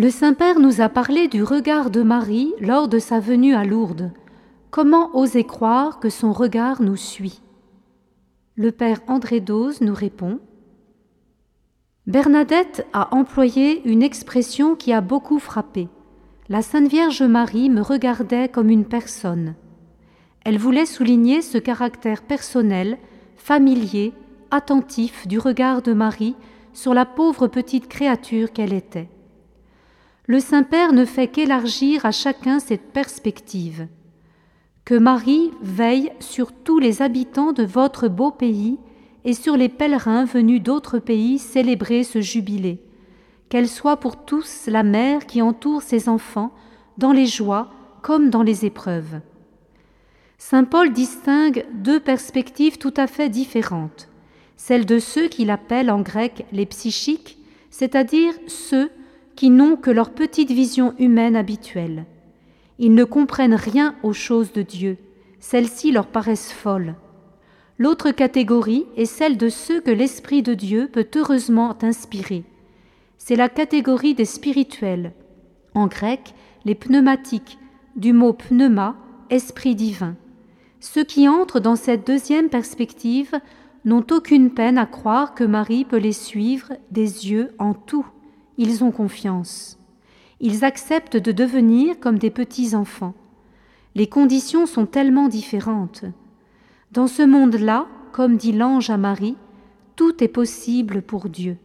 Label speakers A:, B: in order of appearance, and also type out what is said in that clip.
A: Le Saint-Père nous a parlé du regard de Marie lors de sa venue à Lourdes. Comment oser croire que son regard nous suit? Le Père André Dose nous répond Bernadette a employé une expression qui a beaucoup frappé. La Sainte Vierge Marie me regardait comme une personne. Elle voulait souligner ce caractère personnel, familier, attentif du regard de Marie sur la pauvre petite créature qu'elle était le Saint-Père ne fait qu'élargir à chacun cette perspective. Que Marie veille sur tous les habitants de votre beau pays et sur les pèlerins venus d'autres pays célébrer ce jubilé. Qu'elle soit pour tous la mère qui entoure ses enfants dans les joies comme dans les épreuves. Saint Paul distingue deux perspectives tout à fait différentes, celle de ceux qu'il appelle en grec les psychiques, c'est-à-dire ceux qui n'ont que leur petite vision humaine habituelle. Ils ne comprennent rien aux choses de Dieu, celles-ci leur paraissent folles. L'autre catégorie est celle de ceux que l'Esprit de Dieu peut heureusement inspirer. C'est la catégorie des spirituels, en grec les pneumatiques, du mot pneuma, esprit divin. Ceux qui entrent dans cette deuxième perspective n'ont aucune peine à croire que Marie peut les suivre des yeux en tout. Ils ont confiance. Ils acceptent de devenir comme des petits-enfants. Les conditions sont tellement différentes. Dans ce monde-là, comme dit l'ange à Marie, tout est possible pour Dieu.